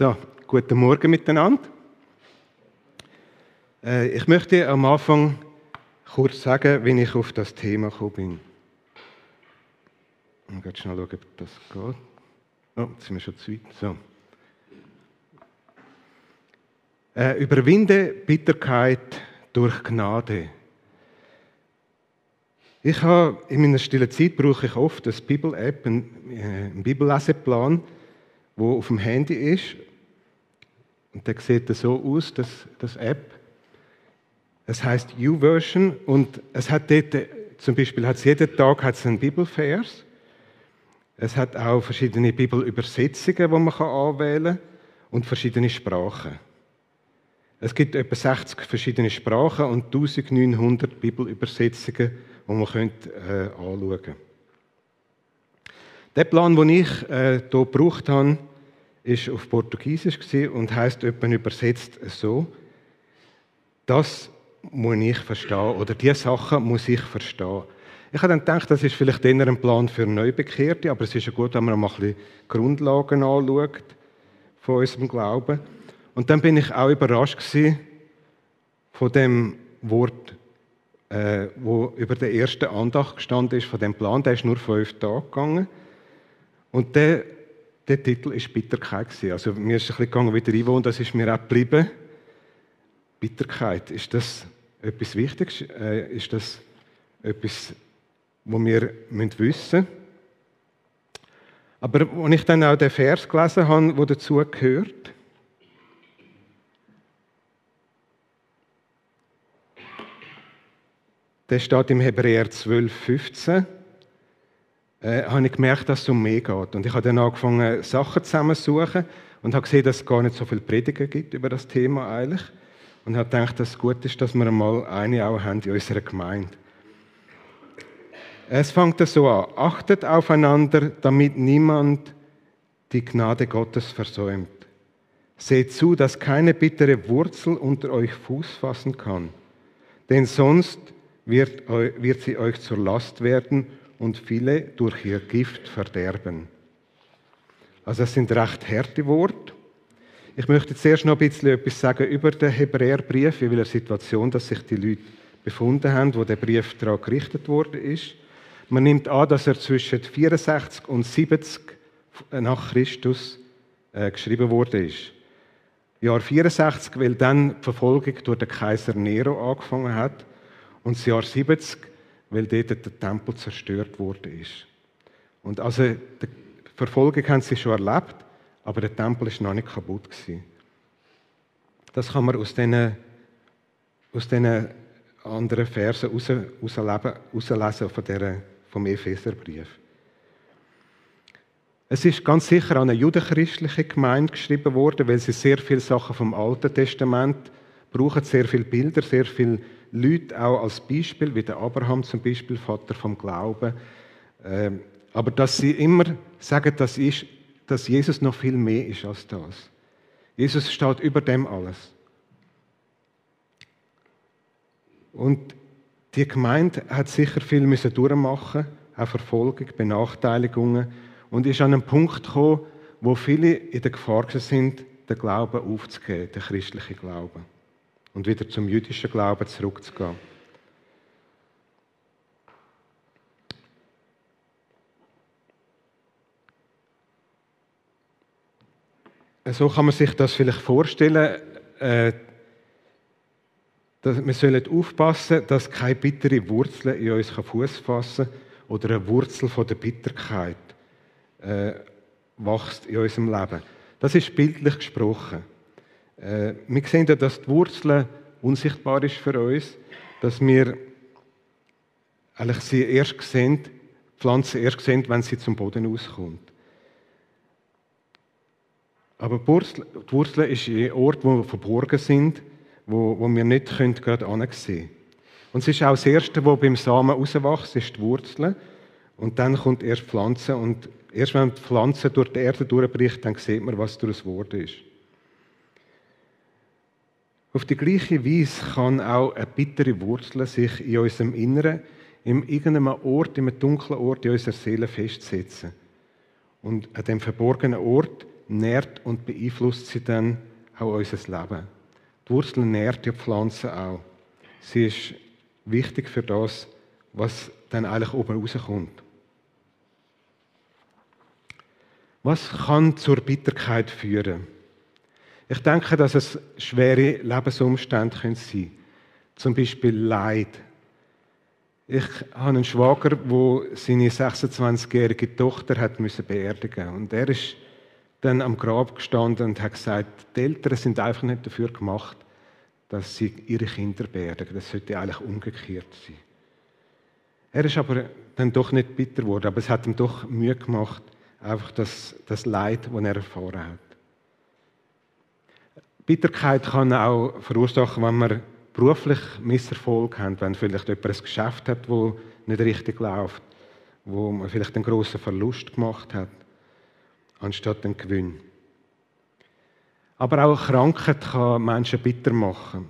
So, guten Morgen miteinander. Äh, ich möchte am Anfang kurz sagen, wie ich auf das Thema gekommen bin. Ich muss schnell schauen, ob das geht. Oh, jetzt sind wir schon zu weit. So. Äh, überwinde Bitterkeit durch Gnade. Ich habe in meiner stillen Zeit brauche ich oft eine Bibel-App, einen, äh, einen Bibelleseplan, wo auf dem Handy ist. Und der sieht so aus, das, das App. Es heißt U-Version und es hat dort, zum Beispiel hat es jeden Tag hat es einen Bibelvers. Es hat auch verschiedene Bibelübersetzungen, die man anwählen kann und verschiedene Sprachen. Es gibt etwa 60 verschiedene Sprachen und 1900 Bibelübersetzungen, die man äh, anschauen könnte. Der Plan, den ich äh, hier gebraucht habe, war auf Portugiesisch und heißt etwa übersetzt so: Das muss ich verstehen oder diese Sachen muss ich verstehen. Ich habe dann gedacht, das ist vielleicht eher ein Plan für Neubekehrte, aber es ist ja gut, wenn man mal bisschen Grundlagen anschaut von unserem Glauben. Und dann bin ich auch überrascht von dem Wort, äh, wo über der ersten Andacht gestanden ist, von dem Plan. Der ist nur fünf Tage gegangen. Und der, der Titel ist Bitterkeit Also mir ist ein bisschen gegangen, wieder einwohnen, das ist mir auch geblieben. Bitterkeit, ist das etwas Wichtiges? Äh, ist das etwas, was wir wissen müssen? Aber als ich dann auch den Vers gelesen habe, der dazu gehört, der steht im Hebräer 12, 15, äh, habe ich gemerkt, dass es um mehr geht. Und ich habe dann angefangen, Sachen zusammenzusuchen und habe gesehen, dass es gar nicht so viele Prediger gibt über das Thema eigentlich. Und habe gedacht, dass es gut ist, dass wir einmal eine auch haben in unserer Gemeinde. Es fängt so an. Achtet aufeinander, damit niemand die Gnade Gottes versäumt. Seht zu, dass keine bittere Wurzel unter euch Fuß fassen kann. Denn sonst wird, wird sie euch zur Last werden und viele durch ihr Gift verderben. Also das sind recht harte Worte. Ich möchte zuerst noch ein bisschen etwas sagen über den Hebräerbrief, in welcher Situation dass sich die Leute befunden haben, wo der Brief daran gerichtet worden ist. Man nimmt an, dass er zwischen 64 und 70 nach Christus äh, geschrieben worden ist. Jahr 64, weil dann die Verfolgung durch den Kaiser Nero angefangen hat und das Jahr 70, weil dort der Tempel zerstört worden ist. Und also die Verfolgung haben sie schon erlebt, aber der Tempel ist noch nicht kaputt gewesen. Das kann man aus diesen, aus diesen anderen Versen herauslesen von der, vom Epheserbrief. Es ist ganz sicher an eine judenchristliche Gemeinde geschrieben worden, weil sie sehr viele Sachen vom Alten Testament brauchen, sehr viele Bilder, sehr viele Leute auch als Beispiel, wie der Abraham zum Beispiel, Vater vom Glauben. Ähm, aber dass sie immer sagen, dass, ist, dass Jesus noch viel mehr ist als das. Jesus steht über dem alles. Und die Gemeinde hat sicher viel müssen durchmachen, auch Verfolgung, Benachteiligungen und ist an einen Punkt gekommen, wo viele in der Gefahr sind, den Glauben aufzugeben, den christlichen Glauben und wieder zum jüdischen Glauben zurückzugehen. So kann man sich das vielleicht vorstellen. Äh, dass wir sollen aufpassen, dass keine bittere Wurzel in uns Fuß fassen kann oder eine Wurzel von der Bitterkeit äh, wächst in unserem Leben. Das ist bildlich gesprochen. Äh, wir sehen ja, dass die Wurzel unsichtbar ist für uns, dass wir eigentlich sie erst sehen, Pflanze erst sehen, wenn sie zum Boden auskommt. Aber die Wurzel ist ein Ort, wo wir verborgen sind, wo, wo wir nicht können, gerade ansehen können. Und es ist auch das Erste, was beim Samen rauswächst, ist die Wurzel. Und dann kommt erst die Pflanze. Und erst wenn die Pflanze durch die Erde durchbricht, dann sieht man, was daraus geworden ist. Auf die gleiche Weise kann auch eine bittere Wurzel sich in unserem Inneren, in irgendeinem Ort, in einem dunklen Ort in unserer Seele festsetzen. Und an dem verborgenen Ort nährt und beeinflusst sie dann auch unser Leben. Die Wurzel nährt die Pflanze auch. Sie ist wichtig für das, was dann eigentlich oben rauskommt. Was kann zur Bitterkeit führen? Ich denke, dass es schwere Lebensumstände sein können. Zum Beispiel Leid. Ich habe einen Schwager, der seine 26-jährige Tochter hat beerdigen Und er ist dann am Grab gestanden und hat gesagt, die Eltern sind einfach nicht dafür gemacht, dass sie ihre Kinder beerdigen. Das sollte eigentlich umgekehrt sein. Er ist aber dann doch nicht bitter geworden, aber es hat ihm doch Mühe gemacht, einfach das, das Leid, das er erfahren hat. Bitterkeit kann auch verursachen, wenn man beruflich Misserfolg hat, wenn vielleicht jemand ein Geschäft hat, das nicht richtig läuft, wo man vielleicht einen großen Verlust gemacht hat, anstatt einen Gewinn. Aber auch Krankheit kann Menschen bitter machen.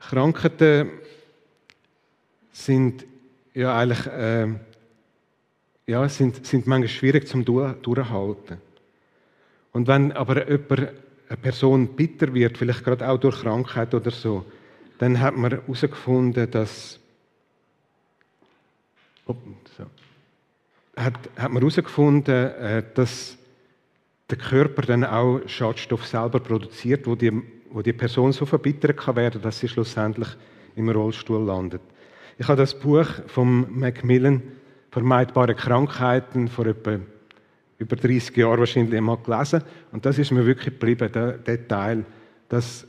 Krankheiten sind ja eigentlich äh, ja, sind, sind manchmal schwierig zum Durchhalten. Und wenn aber jemand, eine Person bitter wird, vielleicht gerade auch durch Krankheit oder so, dann hat man herausgefunden, dass oh, hat, hat man herausgefunden, äh, dass der Körper dann auch Schadstoff selber produziert, wo die, wo die Person so verbittert kann werden, dass sie schlussendlich im Rollstuhl landet. Ich habe das Buch von Macmillan «Vermeidbare Krankheiten» vor etwa über 30 Jahren wahrscheinlich einmal gelesen. Und das ist mir wirklich geblieben, der, der Teil, dass,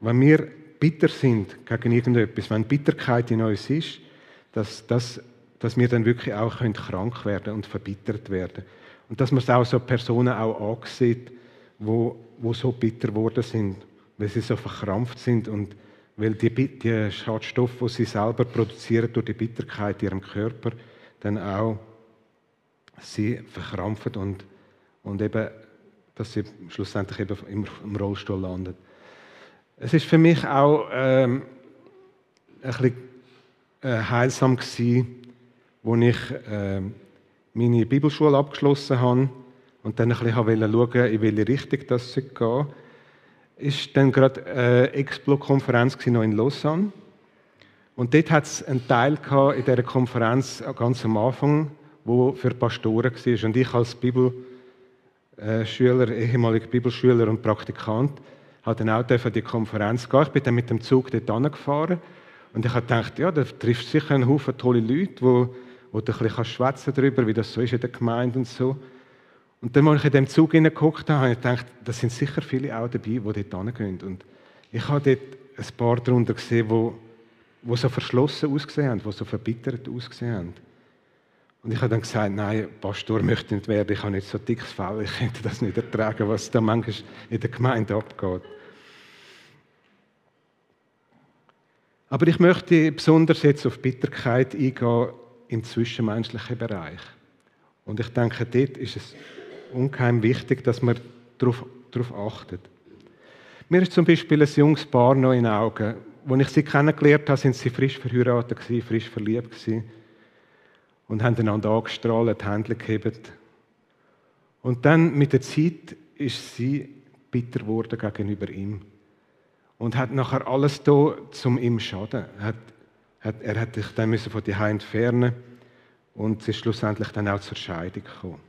wenn wir bitter sind gegen irgendetwas, wenn Bitterkeit in uns ist, dass, dass, dass wir dann wirklich auch können krank werden und verbittert werden. Und dass man es auch so Personen auch ansieht, wo, wo so bitter geworden sind, weil sie so verkrampft sind und weil die, die Schadstoffe, die sie selber produzieren durch die Bitterkeit in ihrem Körper, dann auch sie verkrampfen und, und eben, dass sie schlussendlich eben im, im Rollstuhl landen. Es ist für mich auch ähm, ein bisschen äh, heilsam gewesen, als ich äh, meine Bibelschule abgeschlossen habe und dann ein bisschen schauen in welche Richtung das gehen. Ist dann gerade eine Explo-Konferenz noch in Lausanne. Und dort hat es einen Teil in dieser Konferenz ganz am Anfang, wo für Pastoren war. Und ich als Bibelschüler, ehemaliger Bibelschüler und Praktikant, habe dann auch die Konferenz gehen. Ich bin dann mit dem Zug dort angefahren und ich habe gedacht, ja, da trifft sicher einen Haufen tolle Leute, wo, wo du ein bisschen schwätzen darüber, wie das so ist in der Gemeinde und so. Und dann, als ich in dem Zug hineingeguckt habe, habe ich gedacht, da sind sicher viele auch dabei, die dort hingehen. Und ich habe dort ein paar darunter gesehen, die, die so verschlossen ausgesehen haben, die so verbittert ausgesehen haben. Und ich habe dann gesagt, nein, Pastor möchte nicht werden, ich habe nicht so dickes Fell, ich könnte das nicht ertragen, was da manchmal in der Gemeinde abgeht. Aber ich möchte besonders jetzt auf Bitterkeit eingehen im zwischenmenschlichen Bereich. Und ich denke, dort ist es ungeheim wichtig, dass man darauf, darauf achtet. Mir ist zum Beispiel ein junges Paar noch in den Augen. Als ich sie kennengelernt habe, sind sie frisch verheiratet, frisch verliebt. Gewesen und haben einander angestrahlt, die Hände gehebt. Und dann mit der Zeit ist sie bitter geworden gegenüber ihm und hat nachher alles da zum ihm schaden. Hat, hat, er hat sich dann müssen von die entfernen und es ist schlussendlich dann auch zur Scheidung gekommen.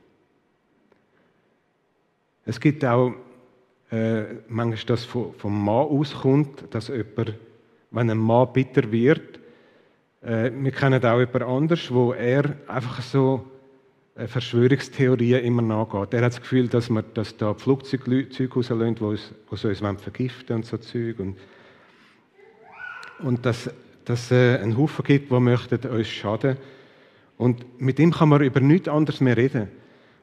Es gibt auch äh, manchmal, dass vom Mann auskommt, dass jemand, wenn ein Mann bitter wird, äh, wir kennen auch jemand anders, wo er einfach so äh, Verschwörungstheorien immer nachgeht. Er hat das Gefühl, dass man dass da Flugzeuge rauslassen, die uns, die uns vergiften und so Zeug. Und, und dass es äh, einen Haufen gibt, die möchten uns schaden. Und mit ihm kann man über nichts anderes mehr reden.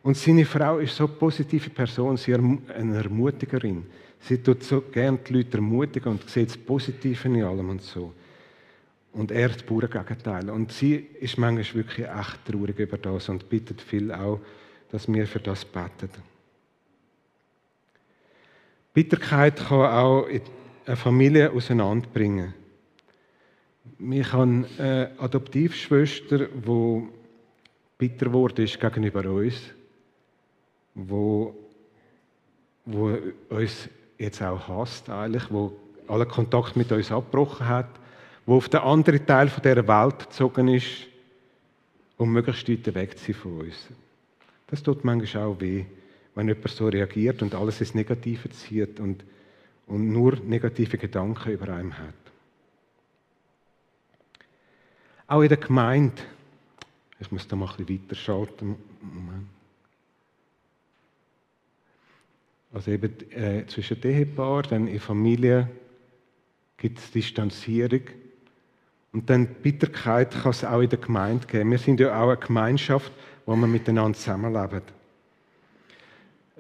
Und seine Frau ist so eine positive Person, sie ist eine Ermutigerin. Sie tut so gerne die Leute ermutigen und sieht das Positive in allem und so. Und er das pure Gegenteil. Und sie ist manchmal wirklich echt traurig über das und bittet viel auch, dass wir für das beten. Bitterkeit kann auch eine Familie auseinanderbringen. Ich habe eine Adoptivschwester, die bitter geworden ist gegenüber uns, wo, wo uns jetzt auch hasst eigentlich, wo alle Kontakt mit uns abgebrochen hat, wo auf den anderen Teil der Welt gezogen ist, um möglichst weit weg zu sein von uns. Das tut manchmal auch weh, wenn jemand so reagiert und alles ins Negative zieht und, und nur negative Gedanken über einem hat. Auch in der Gemeinde, ich muss da mal ein bisschen weiter schalten. Moment. Also eben äh, zwischen Ehepaar, dann in Familie gibt es Distanzierung. Und dann Bitterkeit kann es auch in der Gemeinde geben. Wir sind ja auch eine Gemeinschaft, wo wir miteinander zusammenleben.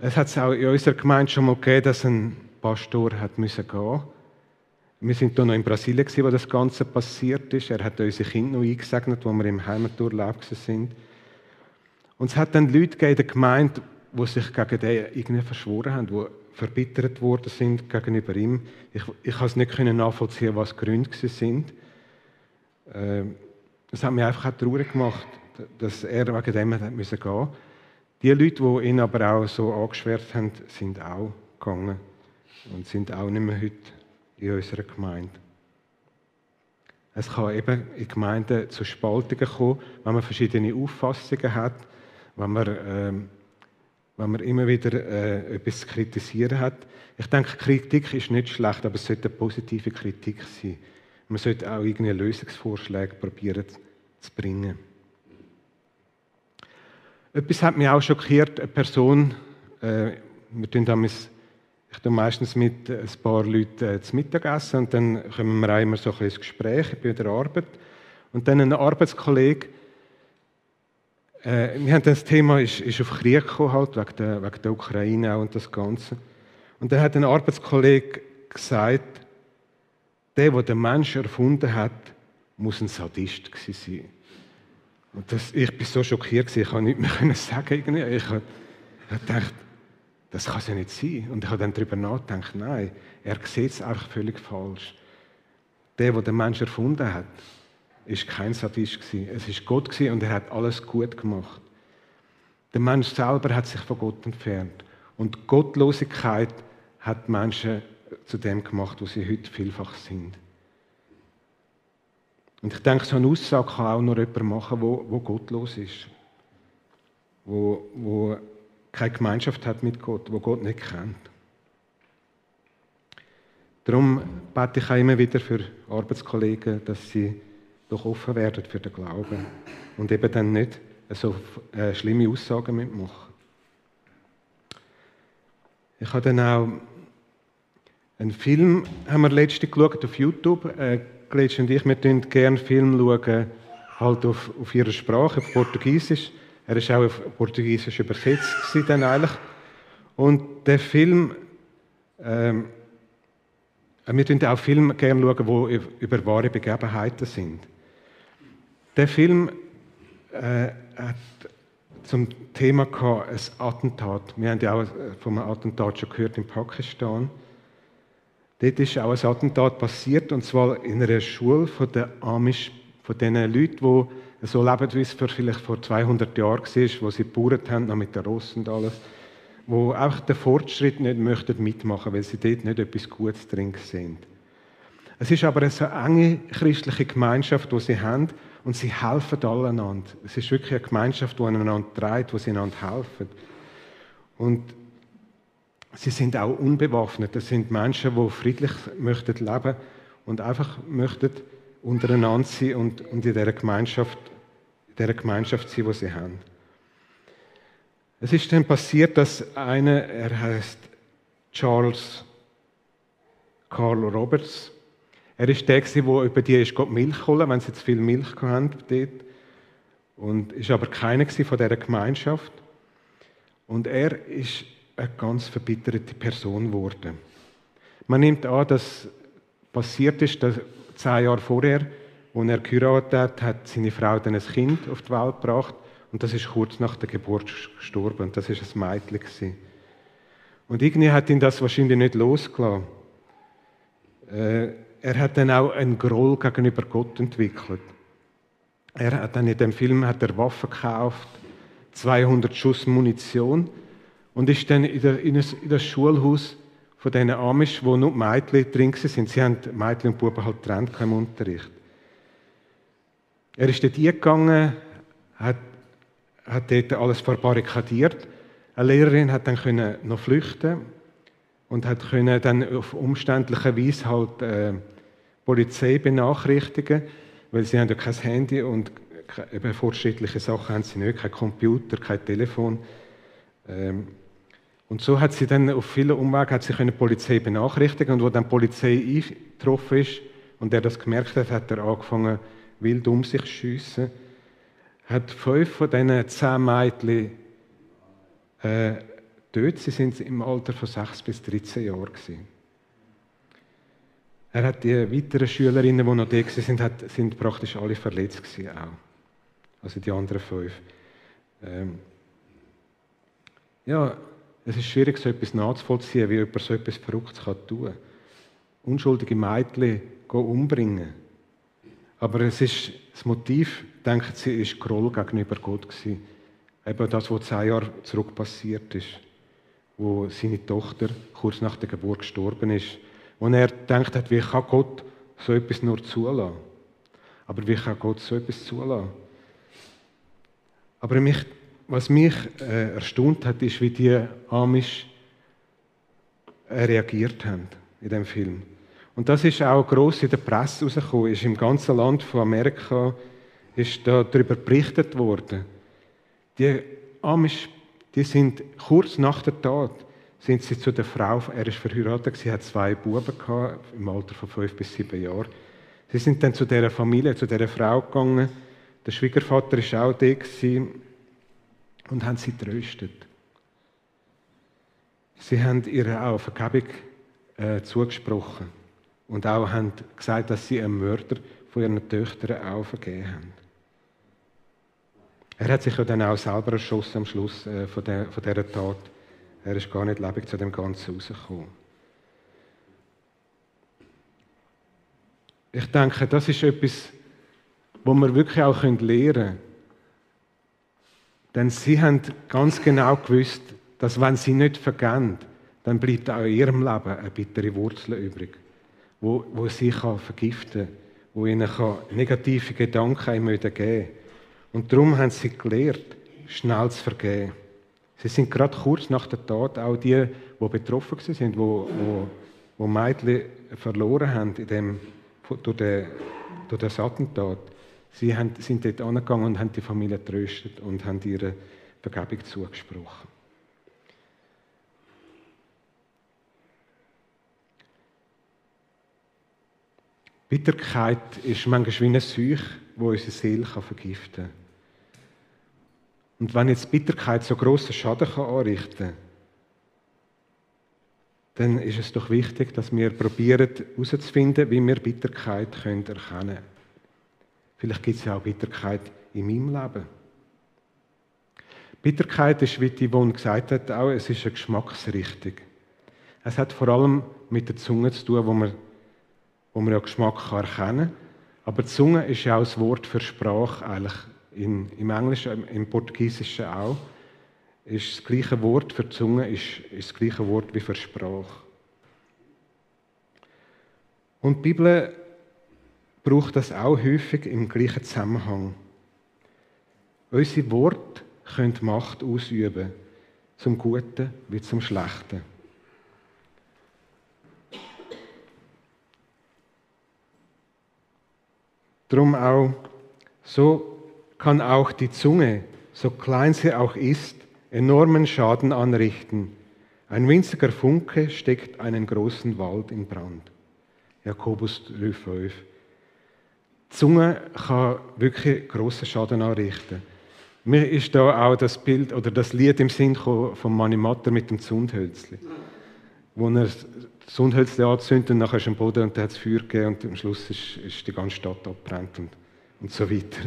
Es hat es auch in unserer Gemeinde schon mal gegeben, dass ein Pastor hat müssen gehen. Wir sind hier noch in Brasilien, wo das Ganze passiert ist. Er hat unsere Kinder noch eingesegnet, wo wir im Heimaturlaub sind. Und es hat dann Leute in der Gemeinde, die sich gegen den irgendwie verschworen haben, die verbittert worden sind gegenüber ihm. Ich, ich kann es nicht nachvollziehen, was die Gründe sind. Ähm, das hat mich einfach auch traurig gemacht, dass er wegen dem gehen musste. Die Leute, die ihn aber auch so angeschwert haben, sind auch gegangen und sind auch nicht mehr heute in unserer Gemeinde. Es kann eben in Gemeinden zu Spaltungen kommen, wenn man verschiedene Auffassungen hat, wenn man ähm, wenn man immer wieder äh, etwas zu kritisieren hat. Ich denke, Kritik ist nicht schlecht, aber es sollte eine positive Kritik sein. Man sollte auch irgendwie Lösungsvorschläge probieren zu bringen. Etwas hat mich auch schockiert. Eine Person, äh, wir tun damals, ich tue meistens mit ein paar Leuten äh, zu Mittag essen und dann kommen wir auch immer so ein ins Gespräch bei der Arbeit. Und dann ein Arbeitskollege äh, wir haben das Thema ist, ist auf Krieg gekommen, halt, wegen, der, wegen der Ukraine auch und das Ganze. Und dann hat ein Arbeitskollege gesagt, der, der den Menschen erfunden hat, muss ein Sadist sein. Und das, ich bin so schockiert, ich konnte nichts mehr sagen. Ich gedacht, das kann ja nicht sein. Und ich habe dann darüber nachgedacht, nein, er sieht es einfach völlig falsch. Der, der den Menschen erfunden hat, ist kein Sadist Es ist Gott und er hat alles gut gemacht. Der Mensch selber hat sich von Gott entfernt und Gottlosigkeit hat Menschen zu dem gemacht, wo sie heute vielfach sind. Und ich denke, so eine Aussage kann auch nur jemand machen, wo, wo gottlos ist, wo, wo keine Gemeinschaft hat mit Gott, wo Gott nicht kennt. Darum bete ich auch immer wieder für Arbeitskollegen, dass sie doch offen werden für den Glauben und eben dann nicht so äh, schlimme Aussagen mitmachen. Ich habe dann auch einen Film, haben wir letztens geschaut auf YouTube. Äh, Gletsch und ich, wir schauen gerne Film schauen, halt auf, auf ihrer Sprache, auf Portugiesisch. Er ist auch auf Portugiesisch übersetzt dann eigentlich. Und der Film, ähm, wir schauen auch Filme gerne schauen, die über wahre Begebenheiten sind. Der Film äh, hat zum Thema gehabt, ein Attentat. Wir haben ja auch von einem Attentat schon gehört in Pakistan. Dort ist auch ein Attentat passiert, und zwar in einer Schule von den Amish, von den Leuten, die so leben, wie es vielleicht vor 200 Jahren war, wo sie gebaut haben, noch mit den Rossen und alles, wo auch den Fortschritt nicht möchten mitmachen, weil sie dort nicht etwas Gutes drin sind. Es ist aber eine enge christliche Gemeinschaft, die sie haben, und sie helfen aneinander. Es ist wirklich eine Gemeinschaft, die einander trägt, wo sie einander helfen. Und sie sind auch unbewaffnet. Das sind Menschen, die friedlich möchten leben und einfach möchten untereinander sein und, und in dieser Gemeinschaft, in dieser Gemeinschaft sein, die sie haben. Es ist dann passiert, dass einer, er heißt Charles Carl Roberts, er ist der, der über die ist Gott Milch holen, wenn sie zu viel Milch hatten dort. Und ist aber keiner von dieser Gemeinschaft. Und er ist eine ganz verbitterte Person geworden. Man nimmt an, dass passiert ist, dass zehn Jahre vorher, als er geheiratet hat, hat seine Frau dann ein Kind auf die Welt gebracht. Und das ist kurz nach der Geburt gestorben. Und das ist ein Mädchen. Und irgendwie hat ihn das wahrscheinlich nicht losgelassen. Äh, er hat dann auch einen Groll gegenüber Gott entwickelt. Er hat dann in dem Film hat er Waffen gekauft, 200 Schuss Munition und ist dann in, der, in, das Schulhaus von diesen Amish, wo nur Mädchen drin sind. Sie haben Mädchen und Buben halt getrennt im Unterricht. Er ist dort eingegangen, hat, hat dort alles verbarrikadiert. Eine Lehrerin hat dann können noch flüchten und hat können dann auf umständliche Weise halt äh, Polizei benachrichtigen, weil sie haben ja kein Handy und eben fortschrittliche Sachen haben sie nicht, kein Computer, kein Telefon. Ähm, und so hat sie dann auf vielen Umwegen die Polizei benachrichtigen und wo dann die Polizei eingetroffen ist und er das gemerkt hat, hat er angefangen wild um sich zu schiessen. Hat fünf von diesen zehn Mädchen äh, dort, sie sind im Alter von sechs bis 13 Jahren. Er hat die weiteren Schülerinnen, die noch da sind, hat, sind praktisch alle verletzt gewesen auch. Also die anderen fünf. Ähm ja, es ist schwierig, so etwas nachzuvollziehen, wie jemand so etwas Verrücktes tun kann. Unschuldige Mädchen umbringen. Aber es ist, das Motiv, denkt sie, ist Groll gegenüber Gott gewesen. Eben das, was zehn Jahre zurück passiert ist. Wo seine Tochter kurz nach der Geburt gestorben ist. Und er denkt hat, wie kann Gott so etwas nur zulassen? Aber wie kann Gott so etwas zulassen? Aber mich was mich äh, erstaunt hat, ist, wie die Amish äh, reagiert haben in dem Film. Und das ist auch groß in der Presse rausgekommen. Ist im ganzen Land von Amerika ist da darüber berichtet worden. Die Amish, die sind kurz nach der Tat sind sie zu der Frau, er ist verheiratet, sie hat zwei Buben gehabt, im Alter von fünf bis sieben Jahren. Sie sind dann zu dieser Familie, zu dieser Frau gegangen. Der Schwiegervater ist auch da und haben sie tröstet. Sie haben ihr auch Vergebung äh, zugesprochen und auch haben gesagt, dass sie einen Mörder von ihren Töchtern auch vergeben haben. Er hat sich ja dann auch selber erschossen am Schluss äh, von, der, von dieser Tat. Er ist gar nicht lebendig zu dem Ganzen rausgekommen. Ich denke, das ist etwas, wo wir wirklich auch lernen können denn sie haben ganz genau gewusst, dass wenn sie nicht vergehen, dann bleibt auch in ihrem Leben eine bittere Wurzel übrig, wo, wo sie kann vergiften kann, wo ihnen kann negative Gedanken geben kann. Und darum haben sie gelernt, schnell zu vergeben. Sie sind gerade kurz nach der Tat auch die, die betroffen sind, wo, wo, wo Mädchen verloren haben in dem, durch, den, durch das Attentat. Sie sind dort angegangen und haben die Familie getröstet und haben ihre Vergebung zugesprochen. Bitterkeit ist manchmal wie eine Seuche, die unsere Seele vergiften kann. Und wenn jetzt Bitterkeit so grossen Schaden anrichten kann, dann ist es doch wichtig, dass wir probieren herauszufinden, wie wir Bitterkeit erkennen können. Vielleicht gibt es ja auch Bitterkeit in meinem Leben. Bitterkeit ist, wie die Yvonne gesagt hat, auch, es ist eine Geschmacksrichtung. Es hat vor allem mit der Zunge zu tun, wo man, wo man ja Geschmack kann erkennen kann. Aber Zunge ist ja auch das Wort für Sprache, eigentlich in, im Englischen, im Portugiesischen auch. Ist das gleiche Wort für Zunge ist, ist das gleiche Wort wie für Sprache. Und die Bibel braucht das auch häufig im gleichen Zusammenhang. Unsere Worte können Macht ausüben, zum Guten wie zum Schlechten. Drum auch, so kann auch die Zunge, so klein sie auch ist, enormen Schaden anrichten. Ein winziger Funke steckt einen großen Wald in Brand. Jakobus 3,5. Die Zunge kann wirklich grossen Schaden anrichten. Mir ist da auch das Bild oder das Lied im Sinn von Manni Matter mit dem Zundhölzli. Wo er das Zundhölzli anzündet und nachher ist am Boden und dann hat es Feuer gegeben und am Schluss ist, ist die ganze Stadt abbrennt und, und so weiter.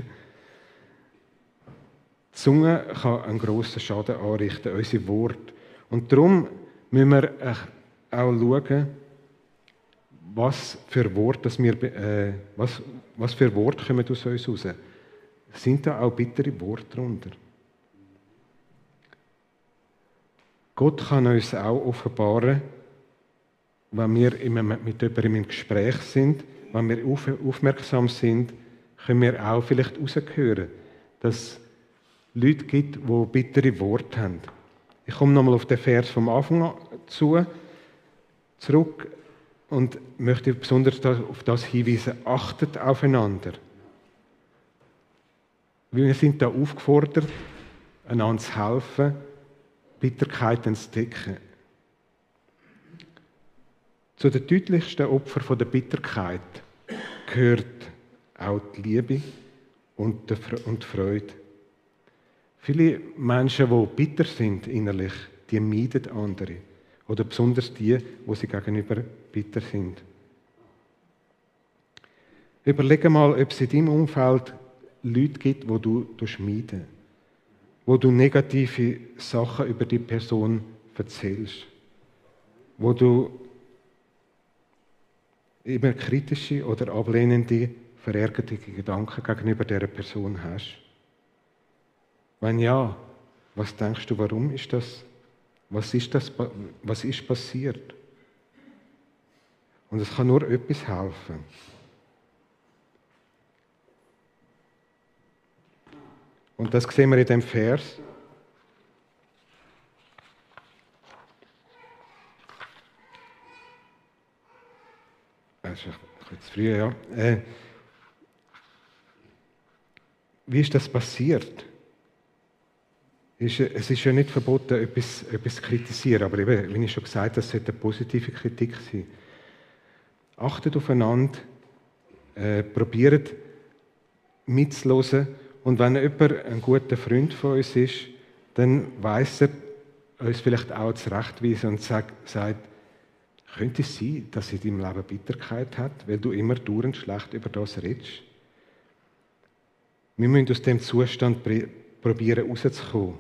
Die Zunge kann einen grossen Schaden anrichten, unsere Worte. Und darum müssen wir auch schauen, was für Worte, dass wir, äh, was, was für Worte kommen aus uns raus. sind da auch bittere Worte drunter. Gott kann uns auch offenbaren, wenn wir mit jemandem im Gespräch sind, wenn wir aufmerksam sind, können wir auch vielleicht raushören, dass es Leute gibt, die bittere Worte haben. Ich komme nochmal auf den Vers vom Anfang zu, zurück und möchte besonders auf das hinweisen, achtet aufeinander. Wir sind da aufgefordert, einander zu helfen, Bitterkeiten zu decken. Zu den deutlichsten Opfern der Bitterkeit gehört auch die Liebe und die Freude. Viele Menschen, die bitter sind innerlich, die meiden andere. Oder besonders die, wo sie gegenüber bitter sind. Überlege mal, ob es in deinem Umfeld Leute gibt, wo du meiden wo du negative Sachen über die Person erzählst, wo du immer kritische oder ablehnende, verärgerte Gedanken gegenüber der Person hast. Wenn ja, was denkst du, warum ist das? Was ist, das, was ist passiert? Und es kann nur etwas helfen. Und das sehen wir in dem Vers. Also, jetzt früh, ja. Äh, wie ist das passiert? es ist ja nicht verboten, etwas, etwas zu kritisieren, aber eben, wie ich schon gesagt habe, das sollte eine positive Kritik sein. Achtet aufeinander, äh, probiert mitzuhören und wenn jemand ein guter Freund von uns ist, dann weiß er uns vielleicht auch zurechtweisen und sagt, sagt, könnte es sein, dass in deinem Leben Bitterkeit hat, weil du immer dauernd schlecht über das redest? Wir müssen aus dem Zustand probieren rauszukommen.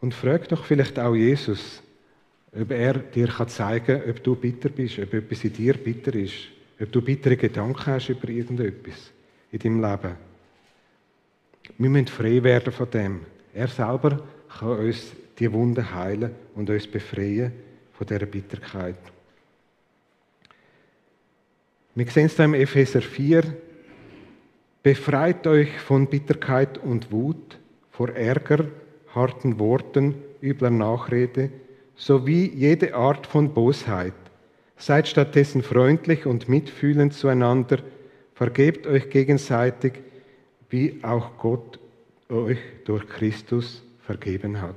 Und frag doch vielleicht auch Jesus, ob er dir zeigen kann, ob du bitter bist, ob etwas in dir bitter ist, ob du bittere Gedanken hast über irgendetwas in deinem Leben. Wir müssen frei werden von dem. Er selber kann uns die Wunden heilen und uns befreien von dieser Bitterkeit. Wir sehen es da im Epheser 4. Befreit euch von Bitterkeit und Wut, vor Ärger, harten Worten, übler Nachrede, sowie jede Art von Bosheit. Seid stattdessen freundlich und mitfühlend zueinander, Vergebt euch gegenseitig, wie auch Gott euch durch Christus vergeben hat.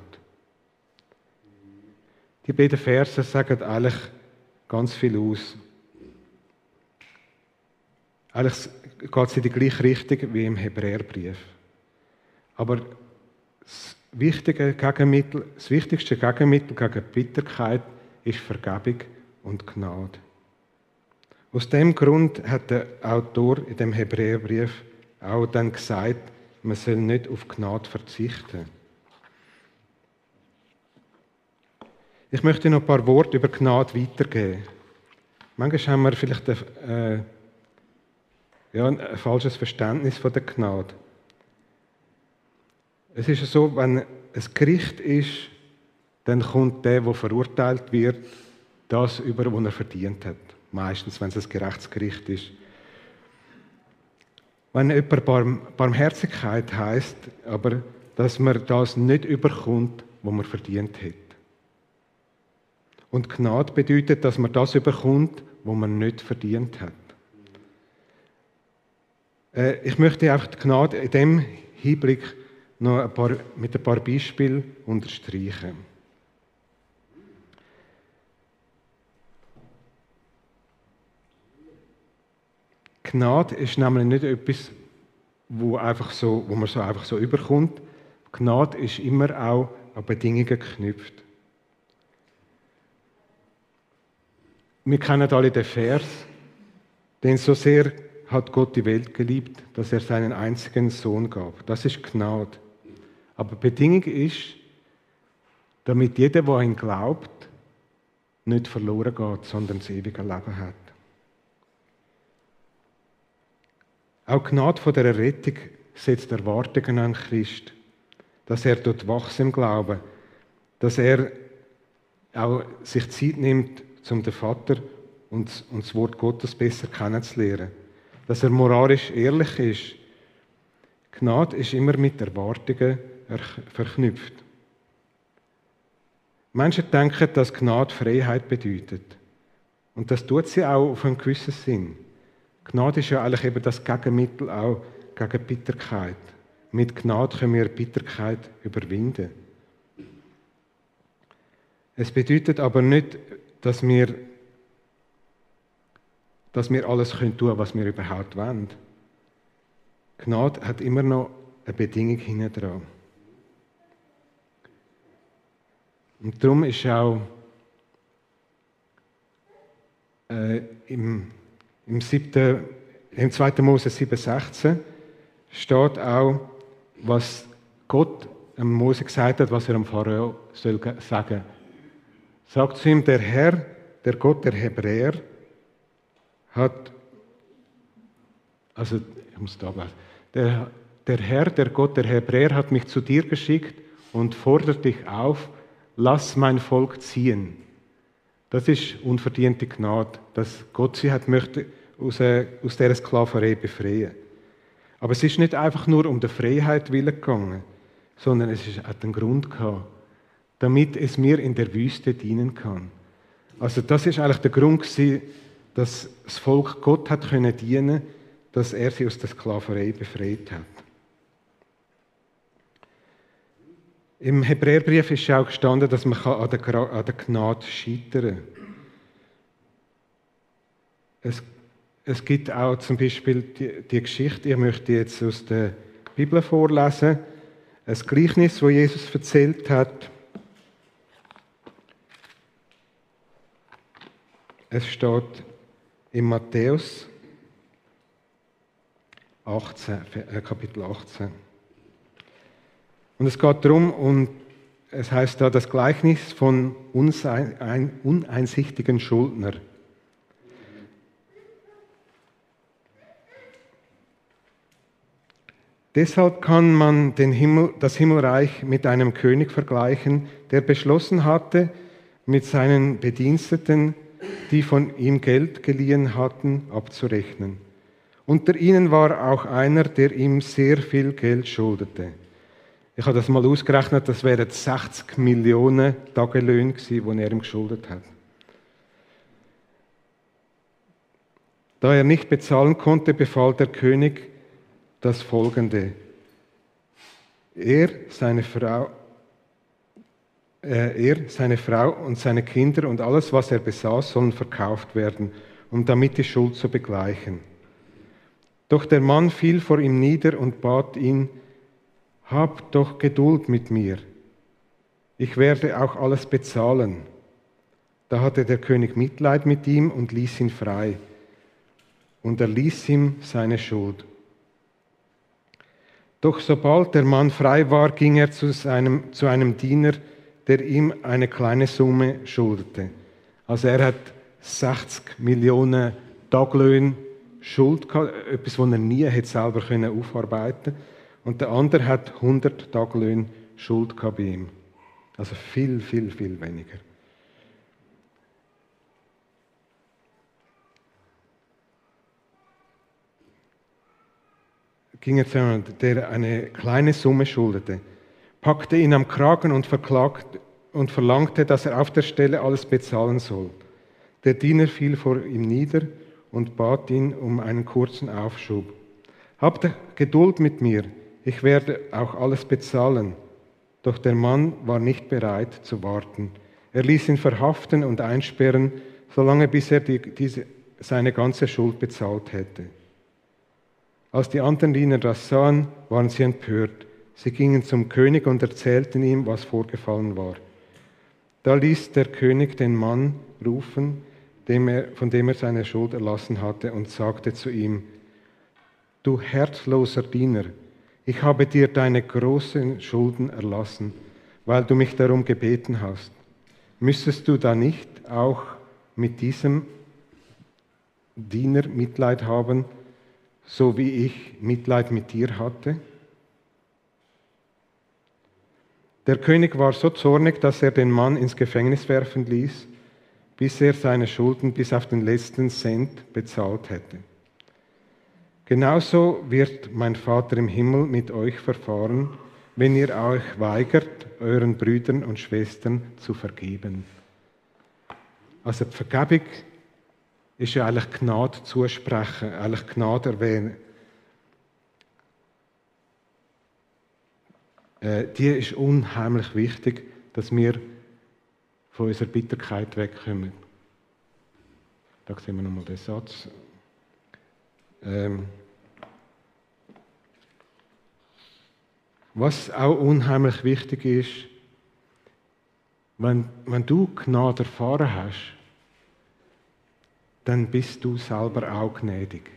Die beiden Verse sagen eigentlich ganz viel aus. Eigentlich geht es in die gleiche Richtung wie im Hebräerbrief. Aber das, wichtige Gegenmittel, das wichtigste Gegenmittel gegen Bitterkeit ist Vergebung und Gnade. Aus dem Grund hat der Autor in dem Hebräerbrief auch dann gesagt, man soll nicht auf Gnade verzichten. Ich möchte noch ein paar Worte über Gnade weitergeben. Manchmal haben wir vielleicht ein, äh, ja, ein falsches Verständnis von der Gnade. Es ist so, wenn es Gericht ist, dann kommt der, der verurteilt wird, das über, was er verdient hat meistens, wenn es ein Gerichtsgericht ist. Wenn jemand Barm Barmherzigkeit heißt, aber dass man das nicht überkommt, was man verdient hat. Und Gnade bedeutet, dass man das überkommt, was man nicht verdient hat. Äh, ich möchte einfach die Gnade in dem Hinblick noch ein paar, mit ein paar Beispielen unterstreichen. Gnade ist nämlich nicht etwas, wo, einfach so, wo man so einfach so überkommt. Gnade ist immer auch an Bedingungen geknüpft. Wir kennen alle den Vers, denn so sehr hat Gott die Welt geliebt, dass er seinen einzigen Sohn gab. Das ist Gnade. Aber Bedingung ist, damit jeder, der ihn glaubt, nicht verloren geht, sondern das ewige Leben hat. Auch Gnade von der Rettung setzt Erwartungen an Christ, dass er dort wachsen im Glauben, dass er auch sich Zeit nimmt, um den Vater und das Wort Gottes besser kennenzulernen, dass er moralisch ehrlich ist. Gnade ist immer mit Erwartungen verknüpft. Menschen denken, dass Gnade Freiheit bedeutet. Und das tut sie auch auf einen gewissen Sinn. Gnade ist ja eigentlich eben das Gegenmittel auch gegen Bitterkeit. Mit Gnade können wir Bitterkeit überwinden. Es bedeutet aber nicht, dass wir, dass wir alles tun können, was wir überhaupt wollen. Gnade hat immer noch eine Bedingung hinten dran. Und darum ist auch äh, im, im, 7., im 2. Mose 7,16 steht auch, was Gott dem Mose gesagt hat, was er am Pharao soll sagen. Sagt zu ihm, der Herr, der Gott der Hebräer, hat, also ich muss da bleiben, der, der Herr, der Gott der Hebräer, hat mich zu dir geschickt und fordert dich auf, lass mein Volk ziehen. Das ist unverdiente Gnade, dass Gott sie hat möchte aus, äh, aus dieser Sklaverei befreien. Aber es ist nicht einfach nur um die Freiheit willen gegangen, sondern es hat einen Grund gehabt, damit es mir in der Wüste dienen kann. Also das ist eigentlich der Grund gewesen, dass das Volk Gott hat können dienen, dass er sie aus der Sklaverei befreit hat. Im Hebräerbrief ist auch gestanden, dass man an der, an der Gnade scheitern kann. Es, es gibt auch zum Beispiel die, die Geschichte, ich möchte jetzt aus der Bibel vorlesen, ein Gleichnis, wo Jesus erzählt hat. Es steht in Matthäus 18, äh, Kapitel 18. Und es geht darum, und es heißt da das Gleichnis von uneinsichtigen Schuldner. Deshalb kann man Himmel, das Himmelreich mit einem König vergleichen, der beschlossen hatte, mit seinen Bediensteten, die von ihm Geld geliehen hatten, abzurechnen. Unter ihnen war auch einer, der ihm sehr viel Geld schuldete. Ich habe das mal ausgerechnet, das wären 60 Millionen Tagelöhne gewesen, die er ihm geschuldet hat. Da er nicht bezahlen konnte, befahl der König das Folgende. Er, seine Frau, äh, er, seine Frau und seine Kinder und alles, was er besaß, sollen verkauft werden, um damit die Schuld zu begleichen. Doch der Mann fiel vor ihm nieder und bat ihn, hab doch Geduld mit mir, ich werde auch alles bezahlen. Da hatte der König Mitleid mit ihm und ließ ihn frei. Und er ließ ihm seine Schuld. Doch sobald der Mann frei war, ging er zu, seinem, zu einem Diener, der ihm eine kleine Summe schuldete. Also er hat 60 Millionen Taglöhne Schuld gehabt, etwas, was er nie hätte selber aufarbeiten konnte. Und der andere hat 100 Taglöhne Schuld gehabt bei ihm. Also viel, viel, viel weniger. ging er zu jemandem, der eine kleine Summe schuldete, packte ihn am Kragen und, und verlangte, dass er auf der Stelle alles bezahlen soll. Der Diener fiel vor ihm nieder und bat ihn um einen kurzen Aufschub. Habt Geduld mit mir, ich werde auch alles bezahlen. Doch der Mann war nicht bereit zu warten. Er ließ ihn verhaften und einsperren, solange bis er die, diese, seine ganze Schuld bezahlt hätte. Als die anderen Diener das sahen, waren sie empört. Sie gingen zum König und erzählten ihm, was vorgefallen war. Da ließ der König den Mann rufen, dem er, von dem er seine Schuld erlassen hatte, und sagte zu ihm, Du herzloser Diener, ich habe dir deine großen Schulden erlassen, weil du mich darum gebeten hast. Müsstest du da nicht auch mit diesem Diener Mitleid haben, so wie ich Mitleid mit dir hatte? Der König war so zornig, dass er den Mann ins Gefängnis werfen ließ, bis er seine Schulden bis auf den letzten Cent bezahlt hätte. Genauso wird mein Vater im Himmel mit euch verfahren, wenn ihr euch weigert, euren Brüdern und Schwestern zu vergeben. Also die Vergebung ist ja eigentlich Gnade zusprechen, eigentlich Gnade erwähnen. Äh, die ist unheimlich wichtig, dass wir von unserer Bitterkeit wegkommen. Da sehen wir nochmal den Satz. Ähm, was auch unheimlich wichtig ist, wenn, wenn du Gnade erfahren hast, dann bist du selber auch gnädig.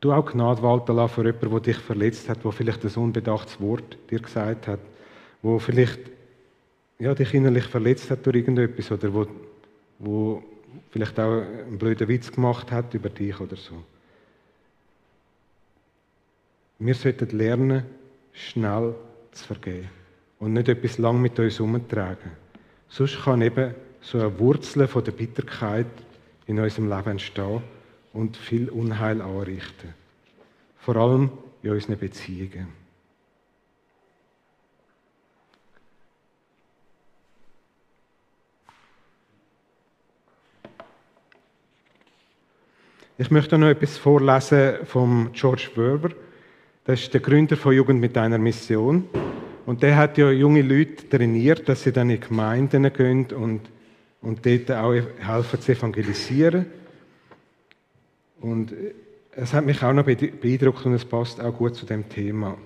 Du auch Gnade walten lassen für jemanden, der dich verletzt hat, der vielleicht ein unbedachtes Wort dir gesagt hat, wo vielleicht ja, dich innerlich verletzt hat durch irgendetwas oder wo, wo vielleicht auch einen blöden Witz gemacht hat über dich oder so. Wir sollten lernen, schnell zu vergeben und nicht etwas lang mit uns herumtragen. Sonst kann eben so eine Wurzel von der Bitterkeit in unserem Leben entstehen und viel Unheil anrichten. Vor allem in unseren Beziehungen. Ich möchte noch etwas vorlesen vom George Werber. Das ist der Gründer von Jugend mit einer Mission. Und der hat ja junge Leute trainiert, dass sie dann in Gemeinden gehen und, und dort auch helfen zu evangelisieren. Und es hat mich auch noch beeindruckt und es passt auch gut zu dem Thema.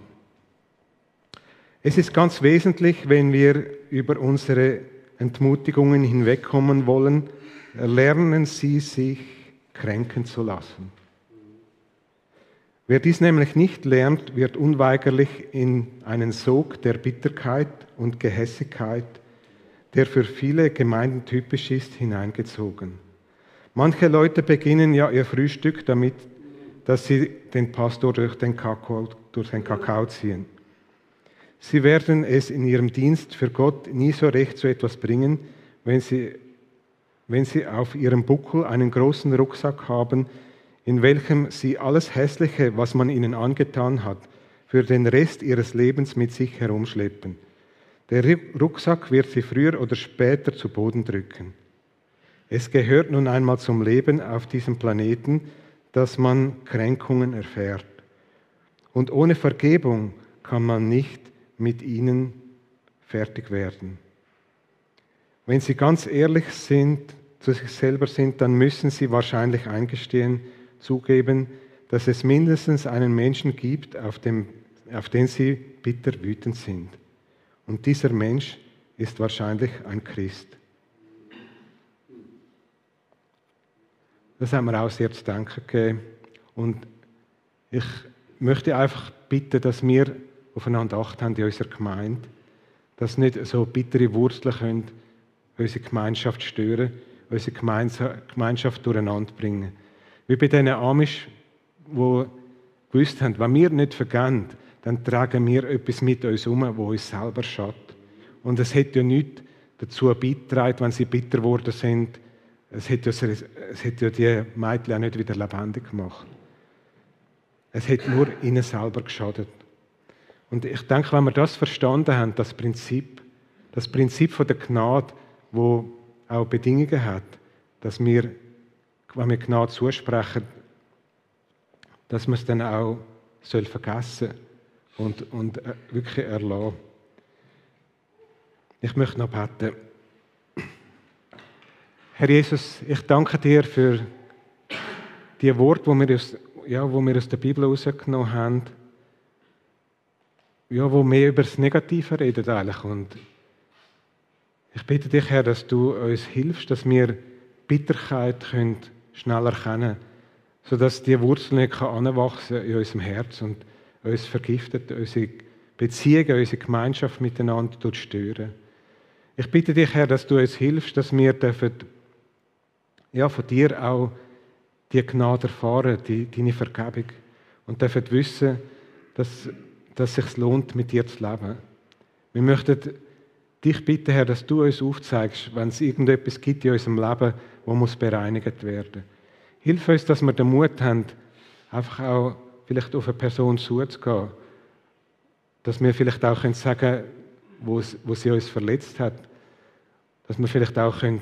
Es ist ganz wesentlich, wenn wir über unsere Entmutigungen hinwegkommen wollen, lernen Sie sich kränken zu lassen. Wer dies nämlich nicht lernt, wird unweigerlich in einen Sog der Bitterkeit und Gehässigkeit, der für viele Gemeinden typisch ist, hineingezogen. Manche Leute beginnen ja ihr Frühstück damit, dass sie den Pastor durch den Kakao, durch den Kakao ziehen. Sie werden es in ihrem Dienst für Gott nie so recht zu etwas bringen, wenn sie, wenn sie auf ihrem Buckel einen großen Rucksack haben, in welchem sie alles Hässliche, was man ihnen angetan hat, für den Rest ihres Lebens mit sich herumschleppen. Der Rucksack wird sie früher oder später zu Boden drücken. Es gehört nun einmal zum Leben auf diesem Planeten, dass man Kränkungen erfährt. Und ohne Vergebung kann man nicht mit ihnen fertig werden. Wenn Sie ganz ehrlich sind, zu sich selber sind, dann müssen Sie wahrscheinlich eingestehen, zugeben, dass es mindestens einen Menschen gibt, auf, dem, auf den sie bitter wütend sind. Und dieser Mensch ist wahrscheinlich ein Christ. Das haben wir auch sehr zu denken gegeben. Und ich möchte einfach bitten, dass wir aufeinander Acht haben in unserer Gemeinde, dass nicht so bittere Wurzeln können unsere Gemeinschaft stören, unsere Gemeinschaft durcheinander bringen. Wie bei diesen Amish, die gewusst haben, wenn wir nicht vergehen, dann tragen wir etwas mit uns um, wo uns selber schadet. Und es hat ja nichts dazu beigetragen, wenn sie bitter geworden sind. Es hat ja, es hat ja die Mädchen auch nicht wieder lebendig gemacht. Es hat nur ihnen selber geschadet. Und ich denke, wenn wir das verstanden haben, das Prinzip, das Prinzip von der Gnade, wo auch Bedingungen hat, dass wir wenn wir Gnade zusprechen, dass man es dann auch soll vergessen und, und äh, wirklich erlassen. Ich möchte noch beten. Herr Jesus, ich danke dir für die Worte, die wir aus, ja, wir aus der Bibel rausgenommen haben, ja, wo mehr über das Negative reden eigentlich. Und ich bitte dich, Herr, dass du uns hilfst, dass wir Bitterkeit können schnell erkennen, sodass die Wurzel nicht anwachsen in unserem Herz und uns vergiftet, unsere Beziehungen, unsere Gemeinschaft miteinander stören. Ich bitte dich, Herr, dass du uns hilfst, dass wir dürfen, ja, von dir auch die Gnade erfahren, die, deine Vergebung und dürfen wissen, dass, dass es sich lohnt, mit dir zu leben. Wir möchten dich bitten, Herr, dass du uns aufzeigst, wenn es irgendetwas gibt in unserem Leben, wo muss bereinigt werden. Hilf uns, dass wir den Mut haben, einfach auch vielleicht auf eine Person zuzugehen. Dass wir vielleicht auch sagen können, wo, sie uns verletzt hat. Dass wir vielleicht auch können,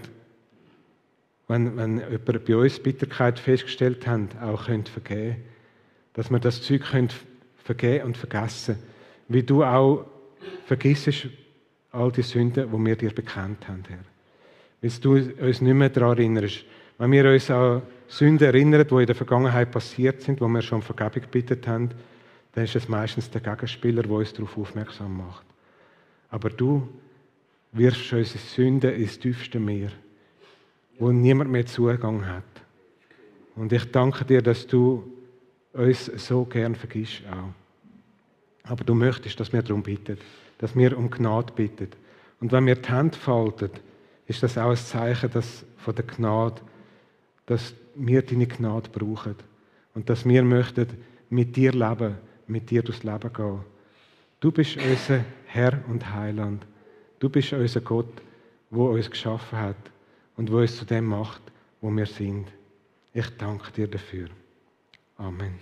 wenn, wenn jemand bei uns Bitterkeit festgestellt hat, auch können vergeben Dass wir das Zeug können vergeben und vergessen Wie du auch vergisst all die Sünden, die wir dir bekannt haben, Herr. Weil du uns nicht mehr daran erinnerst. Wenn wir uns an Sünden erinnern, die in der Vergangenheit passiert sind, wo wir schon um Vergebung gebeten haben, dann ist es meistens der Gegenspieler, der uns darauf aufmerksam macht. Aber du wirfst unsere Sünden ins tiefste Meer, wo niemand mehr Zugang hat. Und ich danke dir, dass du uns so gern vergisst auch. Aber du möchtest, dass wir darum bitten, dass wir um Gnade bitten. Und wenn wir die Hände falten, ist das auch ein Zeichen dass, von der Gnade, dass wir deine Gnade brauchen und dass wir möchten mit dir leben, mit dir durchs Leben gehen. Du bist unser Herr und Heiland. Du bist unser Gott, wo uns geschaffen hat und wo uns zu dem macht, wo wir sind. Ich danke dir dafür. Amen.